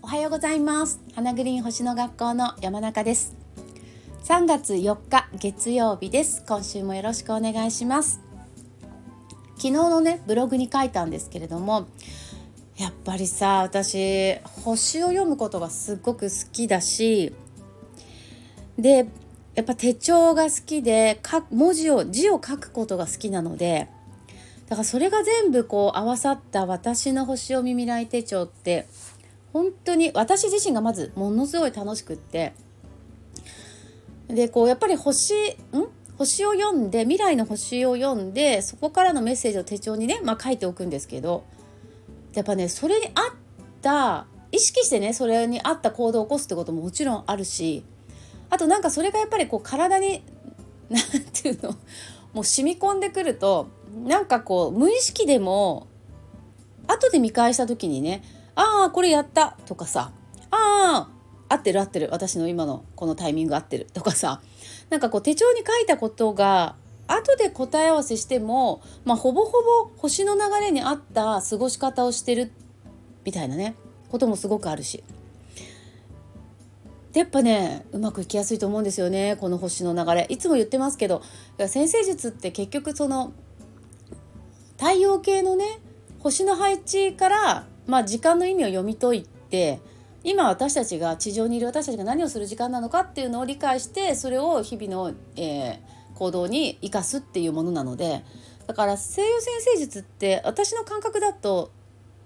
おはようございます。花グリーン星の学校の山中です。3月4日月曜日です。今週もよろしくお願いします。昨日のねブログに書いたんですけれどもやっぱりさ私星を読むことがすっごく好きだしでやっぱ手帳が好きでか文字を字を書くことが好きなのでだからそれが全部こう合わさった私の星読み未来手帳って本当に私自身がまずものすごい楽しくってでこうやっぱり星ん？星を読んで未来の星を読んでそこからのメッセージを手帳にね、まあ、書いておくんですけどやっぱねそれに合った意識してねそれに合った行動を起こすってことももちろんあるしあとなんかそれがやっぱりこう体に何ていうの？もう染み込んでくるとなんかこう無意識でも後で見返した時にねああこれやったとかさああ合ってる合ってる私の今のこのタイミング合ってるとかさなんかこう手帳に書いたことが後で答え合わせしても、まあ、ほぼほぼ星の流れに合った過ごし方をしてるみたいなねこともすごくあるし。やっぱねうまくいきやすいと思うんですよねこの星の流れいつも言ってますけど先生術って結局その太陽系のね星の配置から、まあ、時間の意味を読み解いて今私たちが地上にいる私たちが何をする時間なのかっていうのを理解してそれを日々の、えー、行動に生かすっていうものなのでだから西洋先生術って私の感覚だと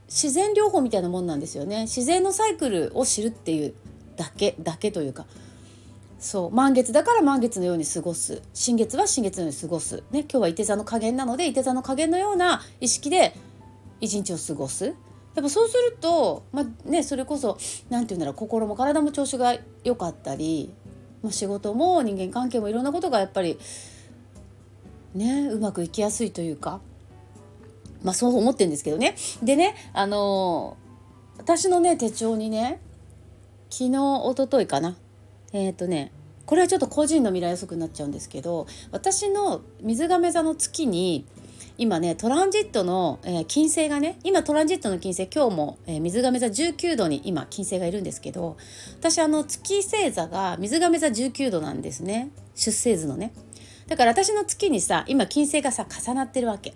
自然療法みたいなもんなんですよね。自然のサイクルを知るっていうだけだけというかそう満月だから満月のように過ごす。新月は新月のように過ごす、ね、今日は伊手座の加減なので伊手座の加減のような意識で一日を過ごす。やっぱそうすると、まあね、それこそ何て言うんだろう心も体も調子が良かったり、まあ、仕事も人間関係もいろんなことがやっぱりねうまくいきやすいというか、まあ、そう思ってるんですけどね。でねあのー、私のね手帳にね昨日一昨日かなえっ、ー、とねこれはちょっと個人の未来予測になっちゃうんですけど私の水亀座の月に今ねトランジットの、えー、金星がね今トランジットの金星今日も、えー、水亀座19度に今金星がいるんですけど私あの月星座が水亀座19度なんですね。出生図のね。だから私の月にさ今金星がさ重なってるわけ。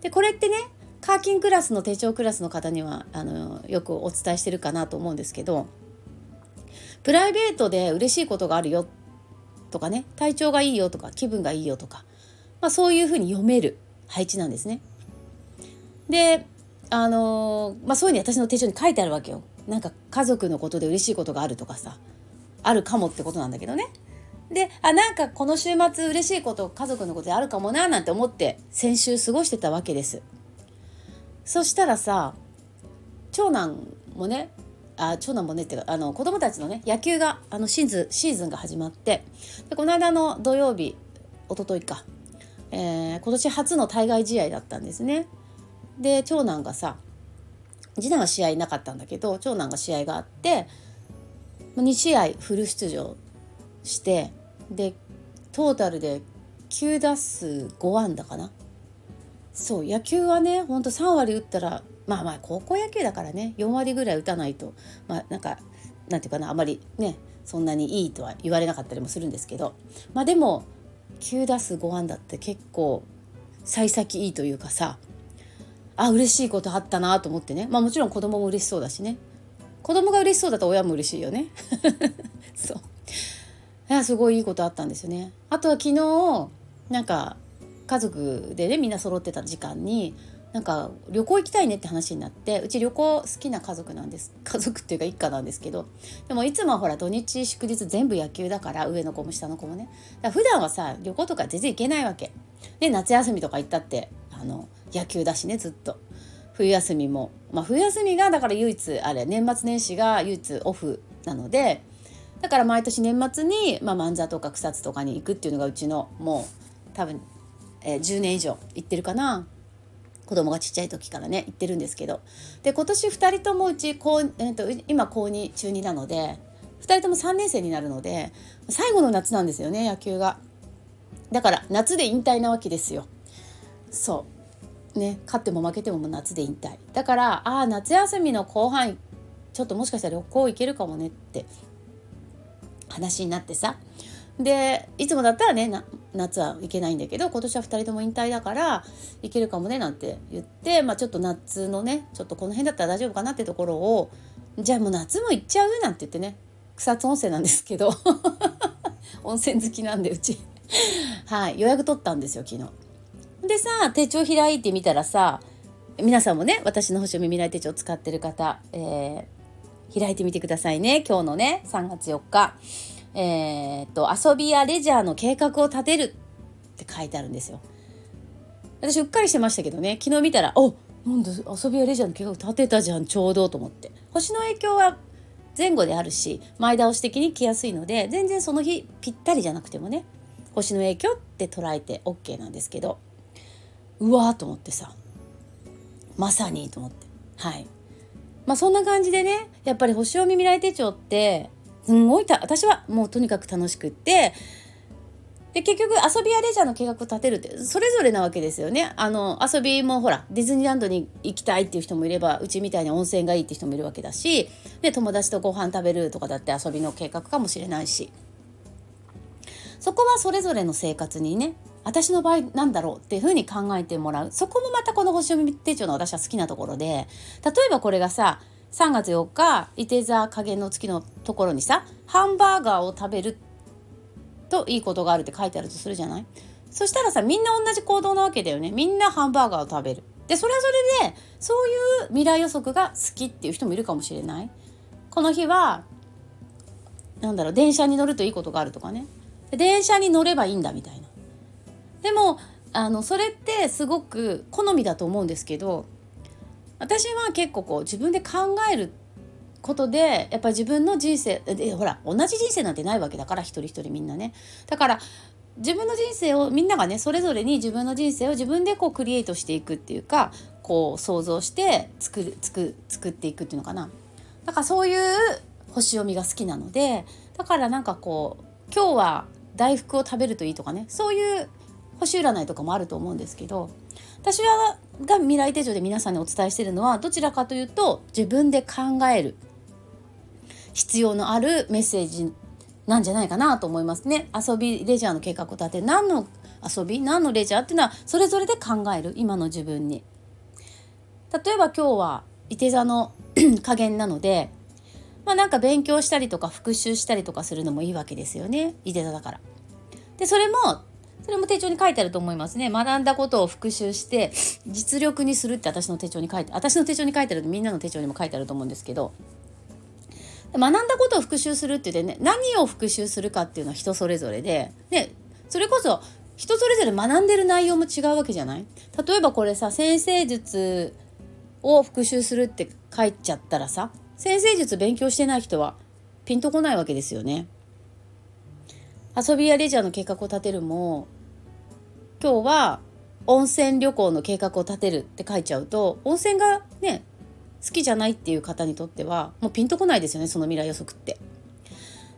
でこれってねカーキンクラスの手帳クラスの方にはあのよくお伝えしてるかなと思うんですけどプライベートで嬉しいことがあるよとかね体調がいいよとか気分がいいよとか、まあ、そういうふうに読める配置なんですね。であのー、まあ、そういうふうに私の手帳に書いてあるわけよ。なんか家族のことで嬉しいことがあるとかさあるかもってことなんだけどね。であなんかこの週末嬉しいこと家族のことであるかもななんて思って先週過ごしてたわけです。そしたらさ長男もねあ長男もねっていうかあの子供たちのね野球があのシーズンシーズンが始まってでこの間の土曜日一昨日かえー、今年初の対外試合だったんですね。で長男がさ次男は試合なかったんだけど長男が試合があって2試合フル出場してでトータルで9打数5安打かなそう野球はねほんと3割打ったらまあまあ高校野球だからね4割ぐらい打たないとまあなんかなんていうかなあまりねそんなにいいとは言われなかったりもするんですけどまあでも9打数5安打って結構幸先いいというかさあ嬉しいことあったなと思ってね。まあもちろん子供も嬉しそうだしね。子供が嬉しそうだと親も嬉しいよね。そう。いやすごいいいことあったんですよね。あとは昨日なんか家族でねみんな揃ってた時間になんか旅行行きたいねって話になってうち旅行好きな家族なんです 家族っていうか一家なんですけどでもいつもほら土日祝日全部野球だから上の子も下の子もね。だから普段はさ旅行とか全然行けないわけ。で夏休みとか行ったってあの野球だしねずっと。冬休みも。まあ冬休みがだから唯一あれ年末年始が唯一オフなのでだから毎年年末に、まあ、万座とか草津とかに行くっていうのがうちのもう多分、えー、10年以上行ってるかな。子供がちっちゃい時からね行ってるんですけど。で今年2人ともうち高、えーと、今高2中2なので2人とも3年生になるので最後の夏なんですよね野球が。だから夏で引退なわけですよ。そう。ね勝っても負けても夏で引退。だからああ夏休みの後半ちょっともしかしたら旅行行けるかもねって話になってさ。でいつもだったらね夏は行けないんだけど今年は2人とも引退だから行けるかもねなんて言って、まあ、ちょっと夏のねちょっとこの辺だったら大丈夫かなってところをじゃあもう夏も行っちゃうなんて言ってね草津温泉なんですけど 温泉好きなんでうちはい予約取ったんですよ昨日。でさ手帳開いてみたらさ皆さんもね私の星読み未来手帳使ってる方、えー、開いてみてくださいね今日のね3月4日。えー、っと遊びやレジャーの計画を立てるって書いてあるんですよ。私うっかりしてましたけどね。昨日見たらおなんだ遊びやレジャーの計画立てたじゃんちょうどと思って。星の影響は前後であるし前倒し的に来やすいので全然その日ぴったりじゃなくてもね星の影響って捉えて OK なんですけどうわーと思ってさ。まさにと思って。はい。まあそんな感じでねやっぱり星読み未来手帳ってすんごい私はもうとにかく楽しくってで結局遊びやレジャーの計画を立てるってそれぞれなわけですよね。あの遊びもほらディズニーランドに行きたいっていう人もいればうちみたいに温泉がいいって人もいるわけだしで友達とご飯食べるとかだって遊びの計画かもしれないし。そこはそれぞれの生活にね私の場合なんだろうっていうふうに考えてもらう。そこもまたこの星読み手帳の私は好きなところで例えばこれがさ3月4日伊手座加減の月のところにさハンバーガーを食べるといいことがあるって書いてあるとするじゃない？そしたらさみんな同じ行動なわけだよね。みんなハンバーガーを食べる。でそれはそれでそういう未来予測が好きっていう人もいるかもしれない。この日はなんだろう電車に乗るといいことがあるとかね。電車に乗ればいいんだみたいな。でもあのそれってすごく好みだと思うんですけど私は結構こう自分で考えることでやっぱり自分の人生でほら同じ人生なんてないわけだから一人一人みんなね。だから自分の人生をみんながねそれぞれに自分の人生を自分でこうクリエイトしていくっていうかこう想像して作る作作っていくっていうのかな。だからそういう星読みが好きなのでだからなんかこう今日は大福を食べるといいとかねそういう星占いとかもあると思うんですけど私はが未来手帳で皆さんにお伝えしているのはどちらかというと自分で考える必要のあるメッセージなんじゃないかなと思いますね。遊びレジャーの計画を立て何の遊び何のレジャーっていうのはそれぞれで考える今の自分に。例えば今日はいて座の 加減なのでまあなんか勉強したりとか復習したりとかするのもいいわけですよねいて座だから。でそれもそれも手帳に書いてあると思いますね。学んだことを復習して実力にするって私の手帳に書いて私の手帳に書いてあるとみんなの手帳にも書いてあると思うんですけど学んだことを復習するって言ってね何を復習するかっていうのは人それぞれで、ね、それこそ人それぞれ学んでる内容も違うわけじゃない？例えばこれさ先生術を復習するって書いちゃったらさ先生術勉強してない人はピンとこないわけですよね。遊びやレジャーの計画を立てるも今日は温泉旅行の計画を立てるって書いちゃうと温泉がね好きじゃないっていう方にとってはもうピンとこないですよねその未来予測って。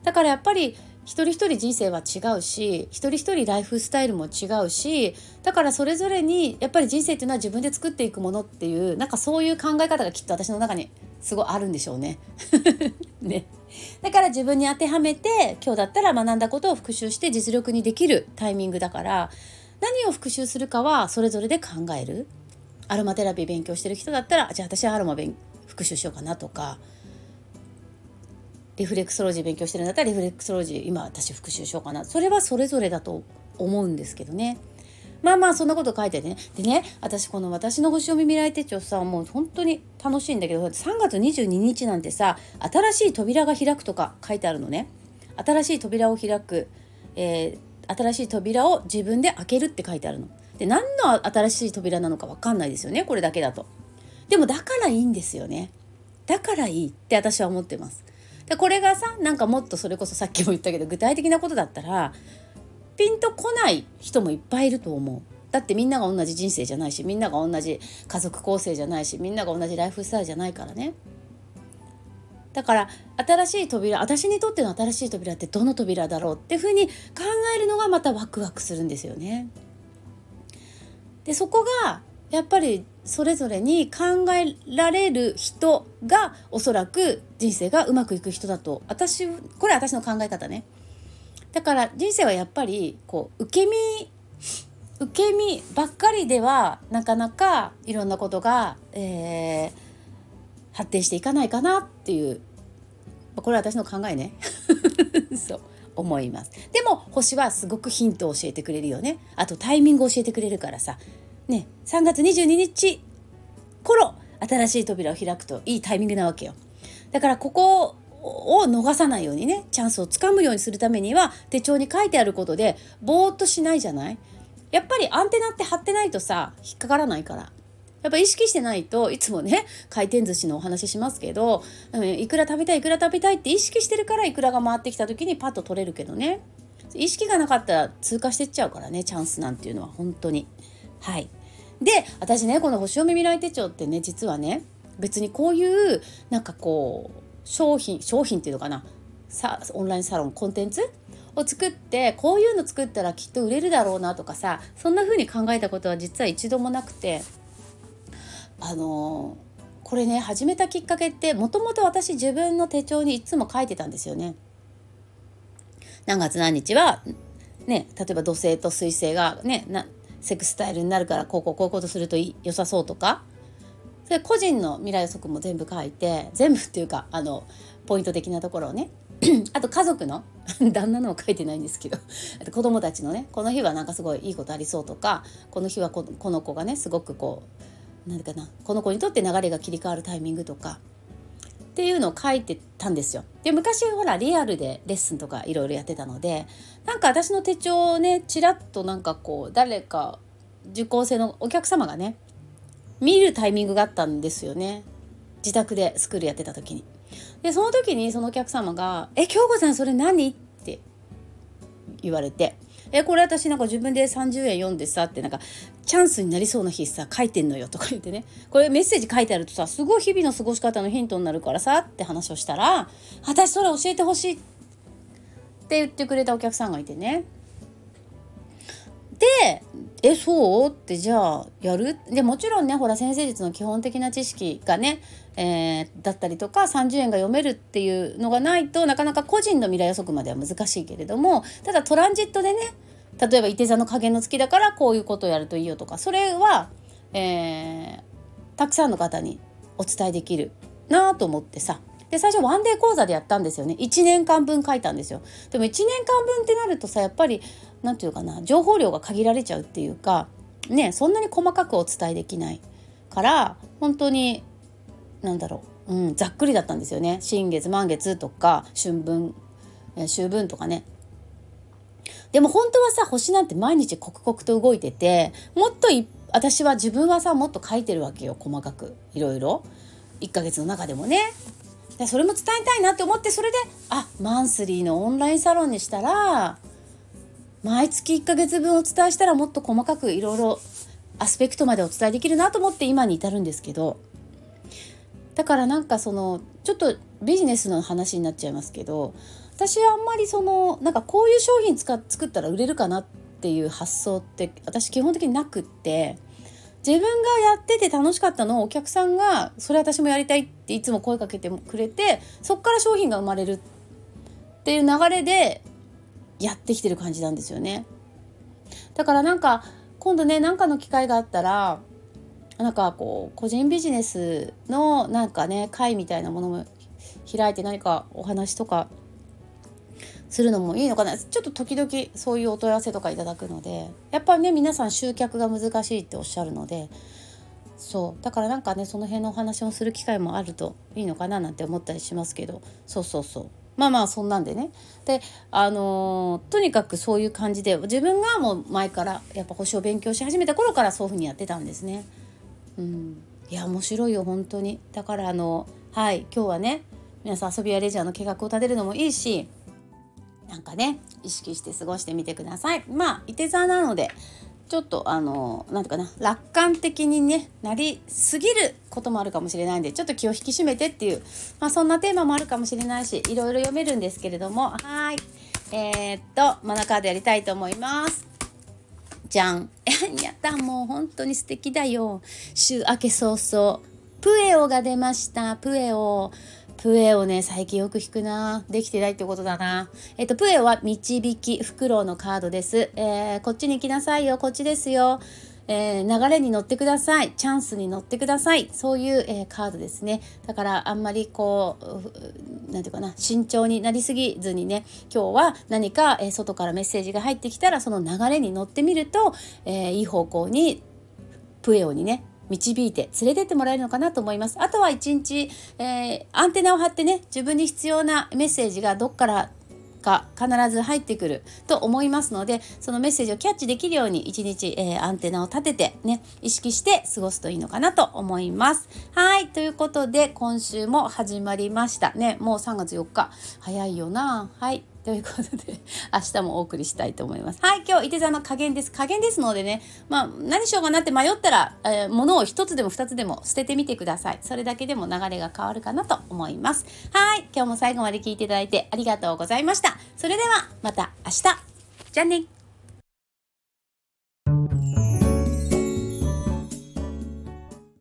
だからやっぱり一人一人人生は違うし一人一人ライフスタイルも違うしだからそれぞれにやっぱり人生っていうのは自分で作っていくものっていうなんかそういう考え方がきっと私の中にすごいあるんでしょうね。ねだから自分に当てはめて今日だったら学んだことを復習して実力にできるタイミングだから何を復習するかはそれぞれで考える。アロマテラピー勉強してる人だったらじゃあ私はアロマ復習しようかなとか。リフレクソロジー勉強してるんだったらリフレクソロジー今私復習しようかな。それはそれぞれだと思うんですけどね。まあまあそんなこと書いてねでね私この「私の星読み未来手帳さ」もう本当に楽しいんだけど3月22日なんてさ新しい扉が開くとか書いてあるのね新しい扉を開く、えー、新しい扉を自分で開けるって書いてあるの。で何の新しい扉なのか分かんないですよねこれだけだと。でもだからいいんですよね。だからいいって私は思ってます。でこれがさなんかもっとそれこそさっきも言ったけど具体的なことだったらピンとこない人もいっぱいいると思う。だってみんなが同じ人生じゃないしみんなが同じ家族構成じゃないしみんなが同じライフスタイルじゃないからね。だから新しい扉私にとっての新しい扉ってどの扉だろうっていうふうに考えるのがまたワクワクするんですよね。でそこがやっぱりそれぞれに考えられる人がおそらく人生がうまくいく人だと私これは私の考え方ねだから人生はやっぱりこう受け身受け身ばっかりではなかなかいろんなことが、えー、発展していかないかなっていうこれは私の考えね。そう思います。でも星はすごくヒントを教えてくれるよね。あとタイミングを教えてくれるからさ。ね3月22日頃新しい扉を開くといいタイミングなわけよ。だからここを逃さないようにねチャンスをつかむようにするためには手帳に書いてあることでぼーっとしないじゃない？やっぱりアンテナって張ってないとさ引っかからないから。やっぱ意識してないといつもね回転寿司のお話しますけど、うん、いくら食べたいいくら食べたいって意識してるからいくらが回ってきた時にパッと取れるけどね。意識がなかったら通過してっちゃうからねチャンスなんていうのは本当に。はい。で私ねこの星読み未来手帳ってね実はね別にこういうなんかこう商品商品っていうのかな？さオンラインサロンコンテンツ？を作ってこういうの作ったらきっと売れるだろうなとかさそんな風に考えたことは実は一度もなくてあのこれね始めたきっかけってもともと私自分の手帳にいつも書いてたんですよね。何月何日はね例えば土星と水星がねなセクスタイルになるからこうこうこういうことすると良さそうとかそれ個人の未来予測も全部書いて全部っていうかあのポイント的なところをね あと家族の 旦那のは書いてないんですけどあと子供たちのねこの日はなんかすごいいいことありそうとかこの日はこの子がねすごくこう何かなこの子にとって流れが切り替わるタイミングとかっていうのを書いてたんですよ。で昔ほらリアルでレッスンとかいろいろやってたのでなんか私の手帳をねちらっとなんかこう誰か受講生のお客様がね見るタイミングがあったんですよね自宅でスクールやってた時に。でその時にそのお客様が「え京子さんそれ何?」って言われて「えこれ私なんか自分で30円読んでさ」ってなんかチャンスになりそうな日さ書いてんのよとか言ってねこれメッセージ書いてあるとさすごい日々の過ごし方のヒントになるからさって話をしたら「私それ教えてほしい」って言ってくれたお客さんがいてねでえそう？ってじゃあやる？でもちろんねほら先生術の基本的な知識がね、えー、だったりとか30円が読めるっていうのがないとなかなか個人の未来予測までは難しいけれどもただトランジットでね例えばいて座の加減の月だからこういうことをやるといいよとかそれは、えー、たくさんの方にお伝えできるなと思ってさ。で最初ワンデー講座でやったんですよね。1年間分書いたんですよ。でも1年間分ってなるとさやっぱり何て言うかな情報量が限られちゃうっていうかねそんなに細かくお伝えできないから本当に何だろう、うん、ざっくりだったんですよね。新月満月とか春分秋分とかね。でも本当はさ星なんて毎日刻々と動いててもっと私は自分はさもっと書いてるわけよ細かく。いろいろ。1ヶ月の中でもね。でそれも伝えたいなって思ってそれであマンスリーのオンラインサロンにしたら毎月1ヶ月分お伝えしたらもっと細かくいろいろアスペクトまでお伝えできるなと思って今に至るんですけどだからなんかそのちょっとビジネスの話になっちゃいますけど私はあんまりそのなんかこういう商品使作ったら売れるかなっていう発想って私基本的になくって。自分がやってて楽しかったのをお客さんがそれ私もやりたいっていつも声かけてくれてそっから商品が生まれるっていう流れでやってきてる感じなんですよね。だからなんか今度ね何かの機会があったらなんかこう個人ビジネスのなんかね会みたいなものも開いて何かお話とかするのもいいのかな。ちょっと時々そういうお問い合わせとかいただくのでやっぱりね皆さん集客が難しいっておっしゃるのでそう。だからなんかねその辺のお話をする機会もあるといいのかななんて思ったりしますけど。そうそうそう。まあまあそんなんでねであのー、とにかくそういう感じで自分がもう前からやっぱ星を勉強し始めた頃からそういうふうにやってたんですね。うん、いや面白いよ本当にだからあのはい今日はね皆さん遊びやレジャーの計画を立てるのもいいしなんかね意識して過ごしてみてください。まあいて座なのでちょっとあの何ていうかな楽観的にねなりすぎることもあるかもしれないんでちょっと気を引き締めてっていう、まあ、そんなテーマもあるかもしれないしいろいろ読めるんですけれどもはい。えー、っとマナカードやりたいと思います。じゃん。やったもう本当に素敵だよ。週明け早々。プエオが出ました。プエオ。プエオね最近よく弾くな。できてないってことだな。えっとプエオは導きフクロウのカードです、えー、こっちに来なさいよ。こっちですよ。えー、流れに乗ってください。チャンスに乗ってください。そういう、えー、カードですね。だからあんまりこう何て言うかな。慎重になりすぎずにね。今日は何か、えー、外からメッセージが入ってきたらその流れに乗ってみると、えいい方向にプエオにね導いて連れてってもらえるのかなと思います。あとは一日、えー、アンテナを張ってね自分に必要なメッセージがどっからか必ず入ってくると思いますのでそのメッセージをキャッチできるように一日、えー、アンテナを立ててね意識して過ごすといいのかなと思います。はいということで今週も始まりましたねもう3月4日早いよなはいということで明日もお送りしたいと思います。はい、今日、いて座の加減です。加減ですのでね、まあ、何しようかなって迷ったら、えー、物を一つでも二つでも捨ててみてください。それだけでも流れが変わるかなと思います。はい、今日も最後まで聞いていただいてありがとうございました。それでは、また明日。じゃあね。